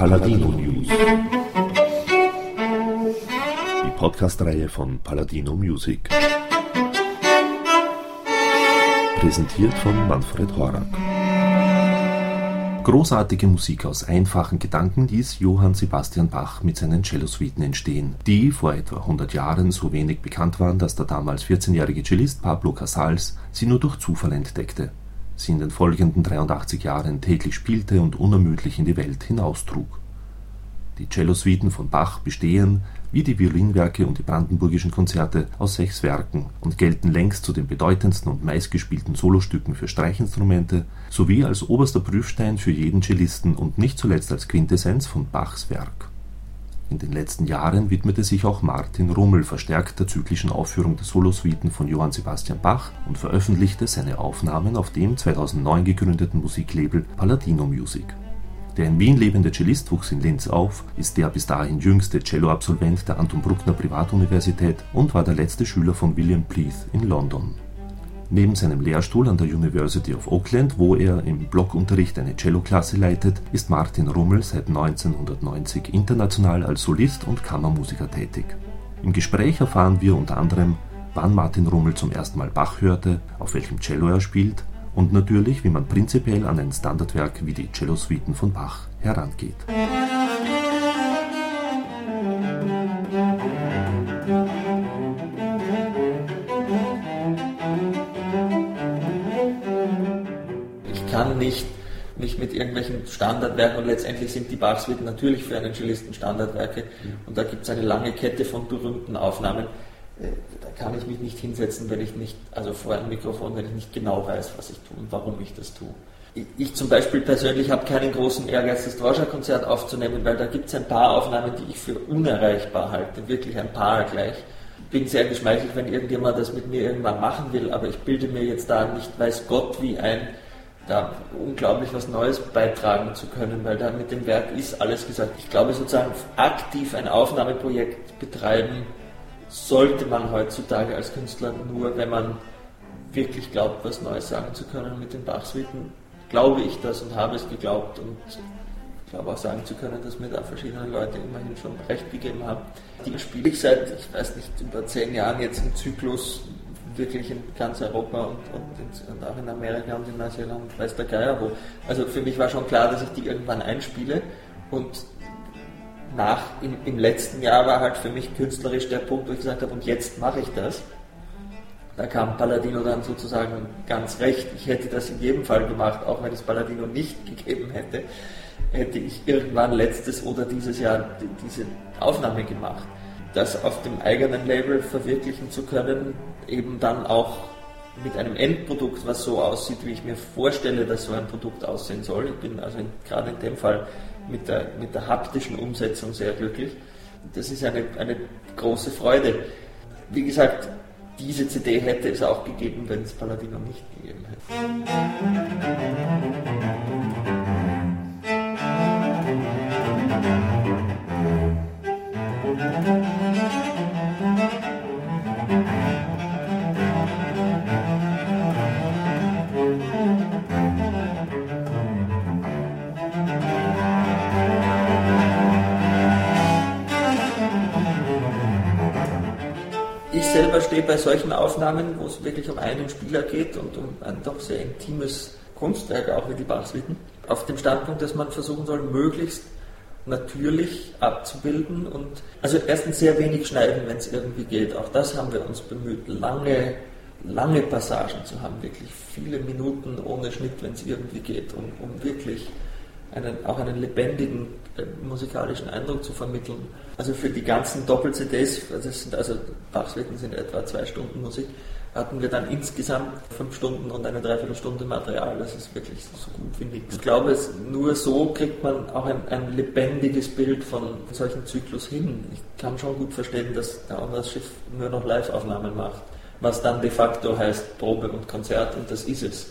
Paladino News. Die Podcast-Reihe von Paladino Music. Präsentiert von Manfred Horak. Großartige Musik aus einfachen Gedanken ließ Johann Sebastian Bach mit seinen Cellosuiten entstehen, die vor etwa 100 Jahren so wenig bekannt waren, dass der damals 14-jährige Cellist Pablo Casals sie nur durch Zufall entdeckte, sie in den folgenden 83 Jahren täglich spielte und unermüdlich in die Welt hinaustrug. Die Cellosuiten von Bach bestehen, wie die Violinwerke und die Brandenburgischen Konzerte, aus sechs Werken und gelten längst zu den bedeutendsten und meistgespielten Solostücken für Streichinstrumente sowie als oberster Prüfstein für jeden Cellisten und nicht zuletzt als Quintessenz von Bachs Werk. In den letzten Jahren widmete sich auch Martin Rummel verstärkt der zyklischen Aufführung der Solosuiten von Johann Sebastian Bach und veröffentlichte seine Aufnahmen auf dem 2009 gegründeten Musiklabel Paladino Music der in Wien lebende Cellist wuchs in Linz auf, ist der bis dahin jüngste Cello-Absolvent der Anton Bruckner Privatuniversität und war der letzte Schüler von William Pleath in London. Neben seinem Lehrstuhl an der University of Oakland, wo er im Blockunterricht eine Celloklasse leitet, ist Martin Rummel seit 1990 international als Solist und Kammermusiker tätig. Im Gespräch erfahren wir unter anderem, wann Martin Rummel zum ersten Mal Bach hörte, auf welchem Cello er spielt und natürlich, wie man prinzipiell an ein Standardwerk wie die Cellosuiten von Bach herangeht. Kann nicht mich mit irgendwelchen Standardwerken und letztendlich sind die Bach-Suiten natürlich für einen Cellisten Standardwerke und da gibt es eine lange Kette von berühmten Aufnahmen äh, da kann ich mich nicht hinsetzen, wenn ich nicht, also vor einem Mikrofon, wenn ich nicht genau weiß, was ich tue und warum ich das tue. Ich, ich zum Beispiel persönlich habe keinen großen Ehrgeiz, das Dvorak-Konzert aufzunehmen, weil da gibt es ein paar Aufnahmen, die ich für unerreichbar halte, wirklich ein paar gleich. Bin sehr geschmeichelt, wenn irgendjemand das mit mir irgendwann machen will, aber ich bilde mir jetzt da nicht, weiß Gott, wie ein, da unglaublich was Neues beitragen zu können, weil da mit dem Werk ist alles gesagt. Ich glaube sozusagen aktiv ein Aufnahmeprojekt betreiben, sollte man heutzutage als Künstler nur, wenn man wirklich glaubt, was Neues sagen zu können mit den Bachsuiten, glaube ich das und habe es geglaubt und glaube auch sagen zu können, dass mir da verschiedene Leute immerhin schon recht gegeben haben. Die spiele ich seit, ich weiß nicht, über zehn Jahren jetzt im Zyklus wirklich in ganz Europa und, und, und auch in Amerika und in Neuseeland, weiß der Geier wo. Also für mich war schon klar, dass ich die irgendwann einspiele und nach, im, im letzten Jahr war halt für mich künstlerisch der Punkt, wo ich gesagt habe, und jetzt mache ich das. Da kam Palladino dann sozusagen ganz recht. Ich hätte das in jedem Fall gemacht, auch wenn es Palladino nicht gegeben hätte, hätte ich irgendwann letztes oder dieses Jahr diese Aufnahme gemacht. Das auf dem eigenen Label verwirklichen zu können, eben dann auch mit einem Endprodukt, was so aussieht, wie ich mir vorstelle, dass so ein Produkt aussehen soll. Ich bin also in, gerade in dem Fall mit der, mit der haptischen Umsetzung sehr glücklich. Das ist eine, eine große Freude. Wie gesagt, diese CD hätte es auch gegeben, wenn es Paladino nicht gegeben hätte. Selber stehe bei solchen Aufnahmen, wo es wirklich um einen Spieler geht und um ein doch sehr intimes Kunstwerk, auch wie die Bachsuiten, auf dem Standpunkt, dass man versuchen soll, möglichst natürlich abzubilden und also erstens sehr wenig schneiden, wenn es irgendwie geht. Auch das haben wir uns bemüht, lange, lange Passagen zu haben, wirklich viele Minuten ohne Schnitt, wenn es irgendwie geht, um, um wirklich einen, auch einen lebendigen musikalischen Eindruck zu vermitteln. Also für die ganzen Doppel-CDs, das sind also Bachswetten sind etwa zwei Stunden Musik, hatten wir dann insgesamt fünf Stunden und eine Dreiviertelstunde Material. Das ist wirklich so gut wie nichts. Ich glaube, es, nur so kriegt man auch ein, ein lebendiges Bild von solchen Zyklus hin. Ich kann schon gut verstehen, dass der andere Schiff nur noch Live-Aufnahmen macht, was dann de facto heißt Probe und Konzert und das ist es.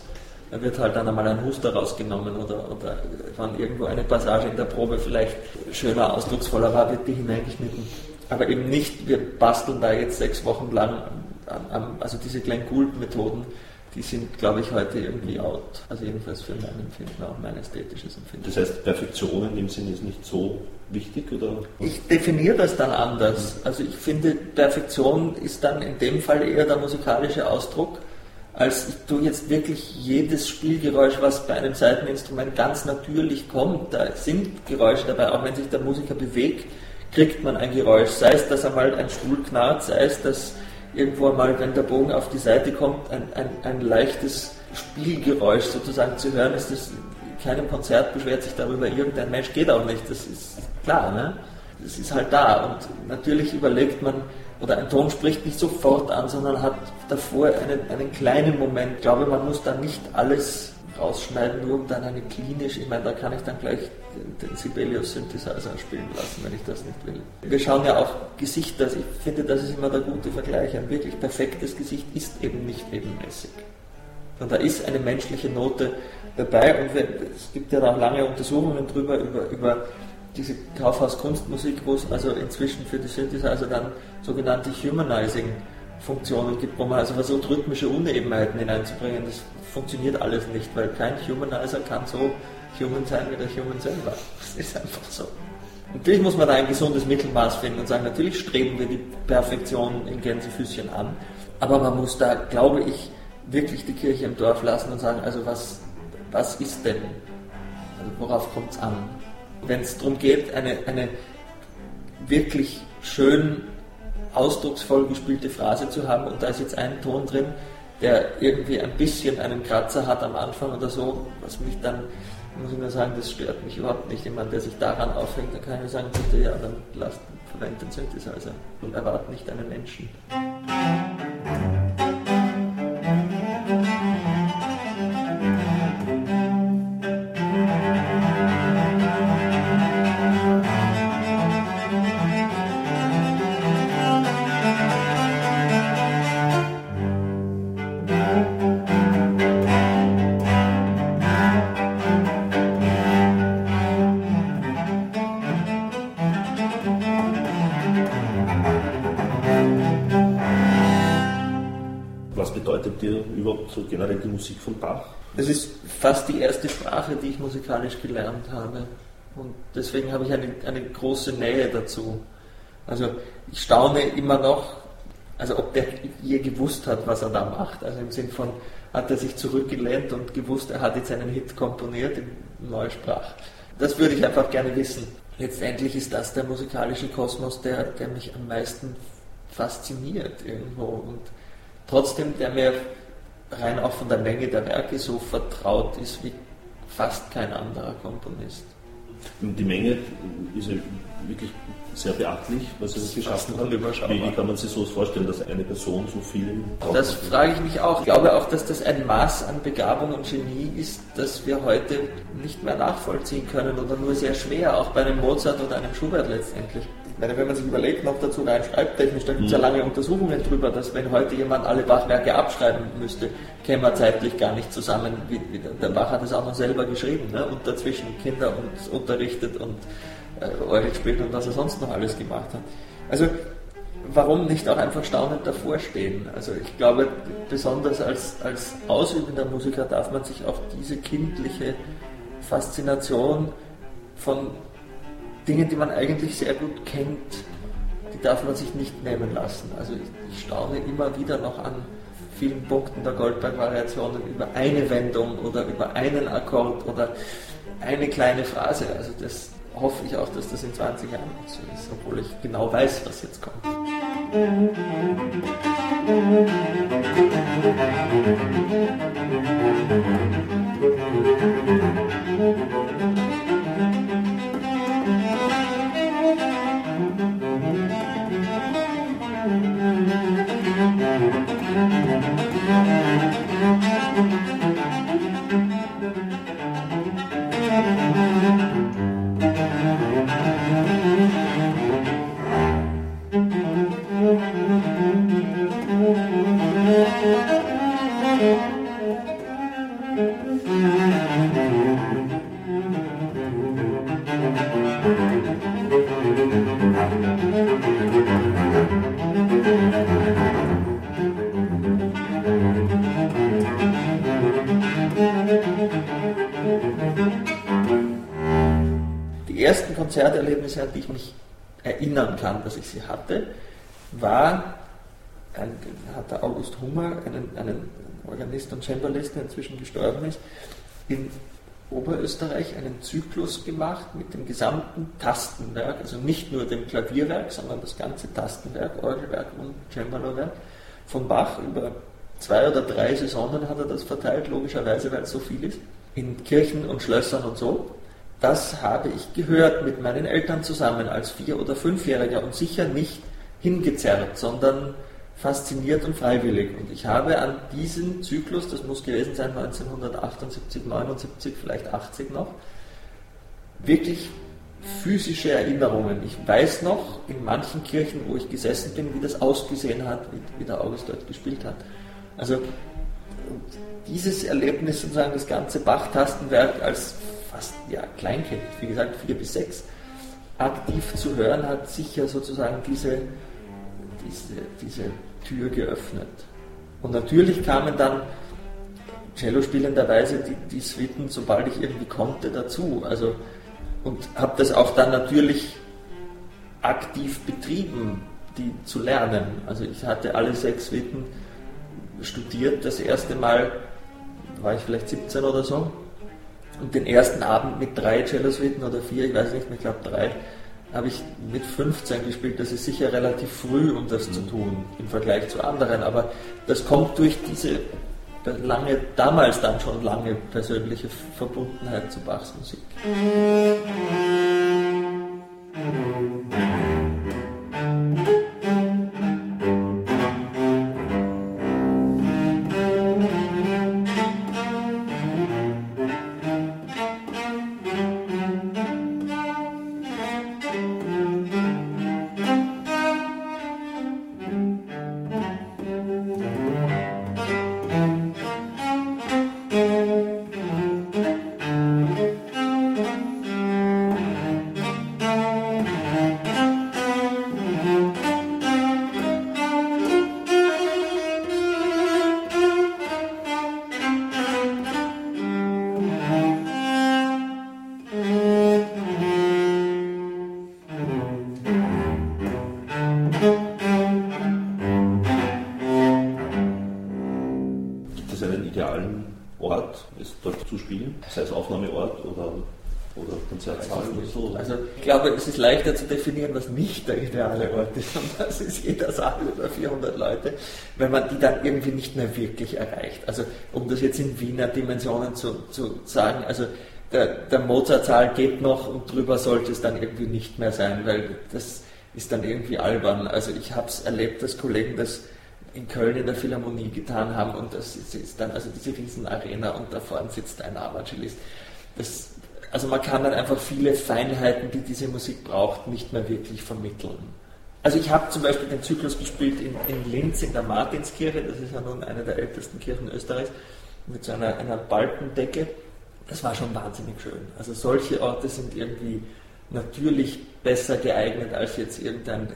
Da wird halt dann einmal ein Huster rausgenommen oder, oder wenn irgendwo eine Passage in der Probe vielleicht schöner, ausdrucksvoller war, wird die hineingeschnitten. Aber eben nicht, wir basteln da jetzt sechs Wochen lang, an, an, also diese Glenn Gould-Methoden, die sind, glaube ich, heute irgendwie out. Also jedenfalls für mein Empfinden, auch mein ästhetisches Empfinden. Das heißt, Perfektion in dem Sinne ist nicht so wichtig, oder? Ich definiere das dann anders. Also ich finde, Perfektion ist dann in dem Fall eher der musikalische Ausdruck, als du jetzt wirklich jedes Spielgeräusch, was bei einem Seiteninstrument ganz natürlich kommt, da sind Geräusche dabei, auch wenn sich der Musiker bewegt, kriegt man ein Geräusch. Sei es, dass einmal ein Stuhl knarrt, sei es, dass irgendwo einmal, wenn der Bogen auf die Seite kommt, ein, ein, ein leichtes Spielgeräusch sozusagen zu hören ist. Das, keinem Konzert beschwert sich darüber irgendein Mensch, geht auch nicht, das ist klar. Ne? Das ist halt da und natürlich überlegt man, oder ein Ton spricht nicht sofort an, sondern hat davor einen, einen kleinen Moment. Ich glaube, man muss da nicht alles rausschneiden, nur um dann eine klinisch, ich meine, da kann ich dann gleich den Sibelius Synthesizer spielen lassen, wenn ich das nicht will. Wir schauen ja auch Gesichter, ich finde, das ist immer der gute Vergleich. Ein wirklich perfektes Gesicht ist eben nicht ebenmäßig. Und da ist eine menschliche Note dabei und es gibt ja auch lange Untersuchungen drüber, über, über diese Kaufhaus-Kunstmusik, wo es also inzwischen für die Synthesizer dann sogenannte Humanizing-Funktionen gibt, wo man also versucht, rhythmische Unebenheiten hineinzubringen. Das funktioniert alles nicht, weil kein Humanizer kann so human sein wie der Human selber. Das ist einfach so. Natürlich muss man da ein gesundes Mittelmaß finden und sagen, natürlich streben wir die Perfektion in Gänsefüßchen an, aber man muss da, glaube ich, wirklich die Kirche im Dorf lassen und sagen, also was, was ist denn? Also worauf kommt es an? Wenn es darum geht, eine, eine wirklich schön ausdrucksvoll gespielte Phrase zu haben und da ist jetzt ein Ton drin, der irgendwie ein bisschen einen Kratzer hat am Anfang oder so, was mich dann, muss ich nur sagen, das stört mich überhaupt nicht. Jemand, der sich daran aufhängt, dann kann ich nur sagen, bitte, ja, dann lasst, verwendet den Synthesizer und erwartet nicht einen Menschen. Generell die Musik von Bach? Es ist fast die erste Sprache, die ich musikalisch gelernt habe. Und deswegen habe ich eine, eine große Nähe dazu. Also ich staune immer noch, also ob der je gewusst hat, was er da macht. Also im Sinn von, hat er sich zurückgelehnt und gewusst, er hat jetzt einen Hit komponiert in neuer Sprache. Das würde ich einfach gerne wissen. Letztendlich ist das der musikalische Kosmos, der, der mich am meisten fasziniert irgendwo und trotzdem der mir rein auch von der Menge der Werke so vertraut ist wie fast kein anderer Komponist. Die Menge ist ja wirklich sehr beachtlich, was er geschaffen hat. Wie, wie, kann man sich so vorstellen, dass eine Person so viel. Das frage ich mich auch. Ich glaube auch, dass das ein Maß an Begabung und Genie ist, das wir heute nicht mehr nachvollziehen können oder nur sehr schwer, auch bei einem Mozart oder einem Schubert letztendlich meine, wenn man sich überlegt, noch dazu rein schreibtechnisch, da gibt es ja lange Untersuchungen drüber, dass wenn heute jemand alle Bachwerke abschreiben müsste, käme er zeitlich gar nicht zusammen. Wie, wie, der Bach hat es auch noch selber geschrieben ne? und dazwischen Kinder und unterrichtet und äh, Orgel gespielt und was er sonst noch alles gemacht hat. Also warum nicht auch einfach staunend davor stehen? Also ich glaube, besonders als, als ausübender Musiker darf man sich auch diese kindliche Faszination von Dinge, die man eigentlich sehr gut kennt, die darf man sich nicht nehmen lassen. Also ich, ich staune immer wieder noch an vielen Punkten der Goldberg-Variationen über eine Wendung oder über einen Akkord oder eine kleine Phrase. Also das hoffe ich auch, dass das in 20 Jahren so ist, obwohl ich genau weiß, was jetzt kommt. Musik Konzerterlebnisse, an die ich mich erinnern kann, dass ich sie hatte, war, ein, hat der August Hummer, einen, einen Organist und Cembalist, der inzwischen gestorben ist, in Oberösterreich einen Zyklus gemacht mit dem gesamten Tastenwerk, also nicht nur dem Klavierwerk, sondern das ganze Tastenwerk, Orgelwerk und Cembalowerk von Bach über zwei oder drei Saisonen hat er das verteilt, logischerweise, weil es so viel ist, in Kirchen und Schlössern und so. Das habe ich gehört mit meinen Eltern zusammen als Vier- oder Fünfjähriger und sicher nicht hingezerrt, sondern fasziniert und freiwillig. Und ich habe an diesen Zyklus, das muss gewesen sein 1978, 79, vielleicht 80 noch, wirklich physische Erinnerungen. Ich weiß noch in manchen Kirchen, wo ich gesessen bin, wie das ausgesehen hat, wie, der August dort gespielt hat. Also dieses Erlebnis, sozusagen das ganze Bach-Tastenwerk als fast ja, Kleinkind, wie gesagt vier bis sechs, aktiv zu hören, hat sicher sozusagen diese, diese, diese Tür geöffnet. Und natürlich kamen dann Cello spielenderweise die, die Suiten, sobald ich irgendwie konnte, dazu. Also, und habe das auch dann natürlich aktiv betrieben, die zu lernen. Also ich hatte alle sechs Suiten studiert. Das erste Mal war ich vielleicht 17 oder so. Und den ersten Abend mit drei Cello-Suiten oder vier, ich weiß nicht mehr, ich glaube drei, habe ich mit 15 gespielt. Das ist sicher relativ früh, um das mhm. zu tun im Vergleich zu anderen. Aber das kommt durch diese lange, damals dann schon lange persönliche Verbundenheit zu Bachs Musik. Es ist leichter zu definieren, was nicht der ideale Ort ist. Und das ist jeder Saal über 400 Leute, wenn man die dann irgendwie nicht mehr wirklich erreicht. Also um das jetzt in Wiener Dimensionen zu, zu sagen, also der, der Mozart-Saal geht noch und drüber sollte es dann irgendwie nicht mehr sein, weil das ist dann irgendwie albern. Also ich habe es erlebt, dass Kollegen das in Köln in der Philharmonie getan haben und das ist, dann also diese Riesenarena und da vorne sitzt ein Amatschelist. Das also man kann dann einfach viele Feinheiten, die diese Musik braucht, nicht mehr wirklich vermitteln. Also ich habe zum Beispiel den Zyklus gespielt in, in, Linz in der Martinskirche, das ist ja nun eine der ältesten Kirchen Österreichs, mit so einer, einer Balkendecke. Das war schon wahnsinnig schön. Also solche Orte sind irgendwie natürlich besser geeignet als jetzt irgendein,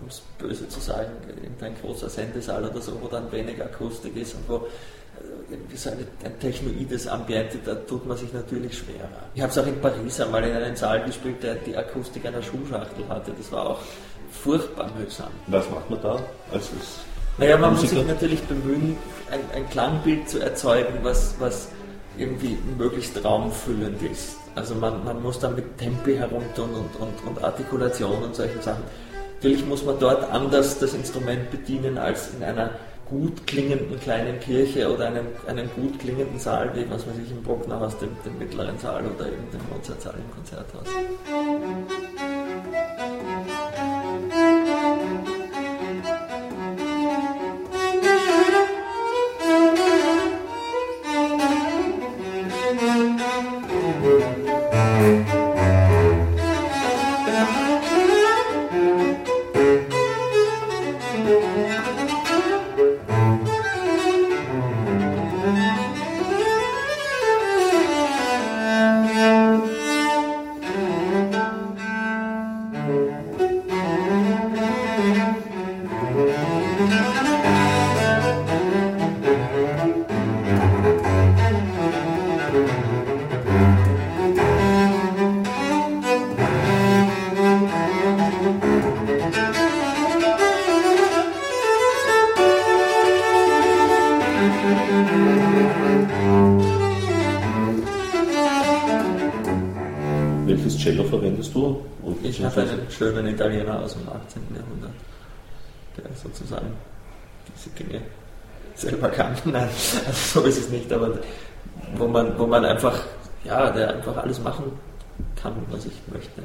um es böse zu sagen, irgendein großer Sendesaal oder so, wo dann wenig Akustik ist und wo irgendwie so eine, ein technoides Ambiente, da tut man sich natürlich schwerer. Ich habe es auch in Paris einmal in einem Saal gespielt, der die Akustik einer Schuhschachtel hatte. Das war auch furchtbar mühsam. Was macht man da als Naja, man Musiker? muss sich natürlich bemühen, ein, ein, Klangbild zu erzeugen, was, was irgendwie möglichst raumfüllend ist. Also man, man muss dann mit Tempi herunter und, und, und Artikulation und solchen Sachen. Natürlich muss man dort anders das Instrument bedienen als in einer gut klingenden kleinen Kirche oder einem, einem gut klingenden Saal, wie was weiß ich im Brucknerhaus, dem, dem mittleren Saal oder eben dem Mozartsaal im Konzerthaus. Ich habe einen schönen Italiener aus dem 18. Jahrhundert, der sozusagen diese Dinge selber kann. Nein, also so ist es nicht, aber wo man, wo man einfach, ja, der einfach alles machen kann, was ich möchte.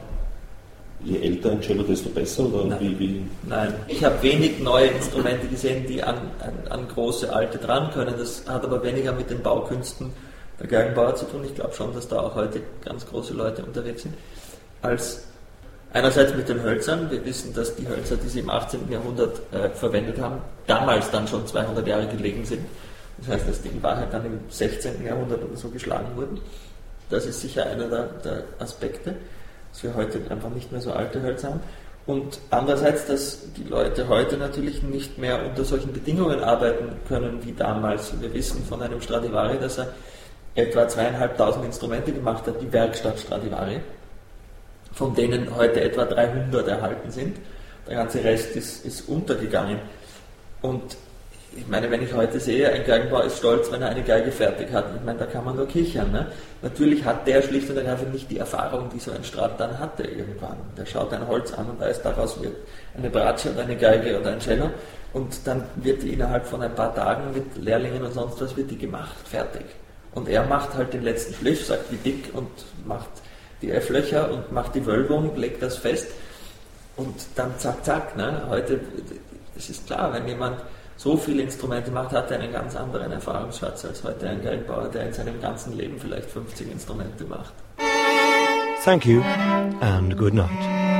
Je älter ein Cello, desto besser? Oder Nein. Wie, wie? Nein, ich habe wenig neue Instrumente gesehen, die an, an, an, große alte dran können. Das hat aber weniger mit den Baukünsten der Geigenbauer zu tun. Ich glaube schon, dass da auch heute ganz große Leute unterwegs sind. Als einerseits mit den Hölzern. Wir wissen, dass die Hölzer, die sie im 18. Jahrhundert äh, verwendet haben, damals dann schon 200 Jahre gelegen sind. Das heißt, dass die in Wahrheit dann im 16. Jahrhundert oder so geschlagen wurden. Das ist sicher einer der, der Aspekte dass wir heute einfach nicht mehr so alte Hölzer haben. Und andererseits, dass die Leute heute natürlich nicht mehr unter solchen Bedingungen arbeiten können wie damals. Wir wissen von einem Stradivari, dass er etwa zweieinhalbtausend Instrumente gemacht hat, die Werkstatt Stradivari, von denen heute etwa 300 erhalten sind. Der ganze Rest ist, ist untergegangen. Und ich meine, wenn ich heute sehe, ein Geigenbauer ist stolz, wenn er eine Geige fertig hat. Ich meine, da kann man nur kichern. Ne? Natürlich hat der schlicht und ergreifend nicht die Erfahrung, die so ein Strat dann hatte irgendwann. Der schaut ein Holz an und weiß, daraus wird eine Bratsche und eine Geige oder ein Cello. Und dann wird die innerhalb von ein paar Tagen mit Lehrlingen und sonst was wird die gemacht, fertig. Und er macht halt den letzten Schliff, sagt wie dick und macht die F-Löcher und macht die Wölbung, legt das fest und dann zack, zack. Ne? Heute, es ist klar, wenn jemand so viele Instrumente macht, hat er einen ganz anderen Erfahrungsschatz als heute ein Geigenbauer, der in seinem ganzen Leben vielleicht 50 Instrumente macht. Thank you and good night.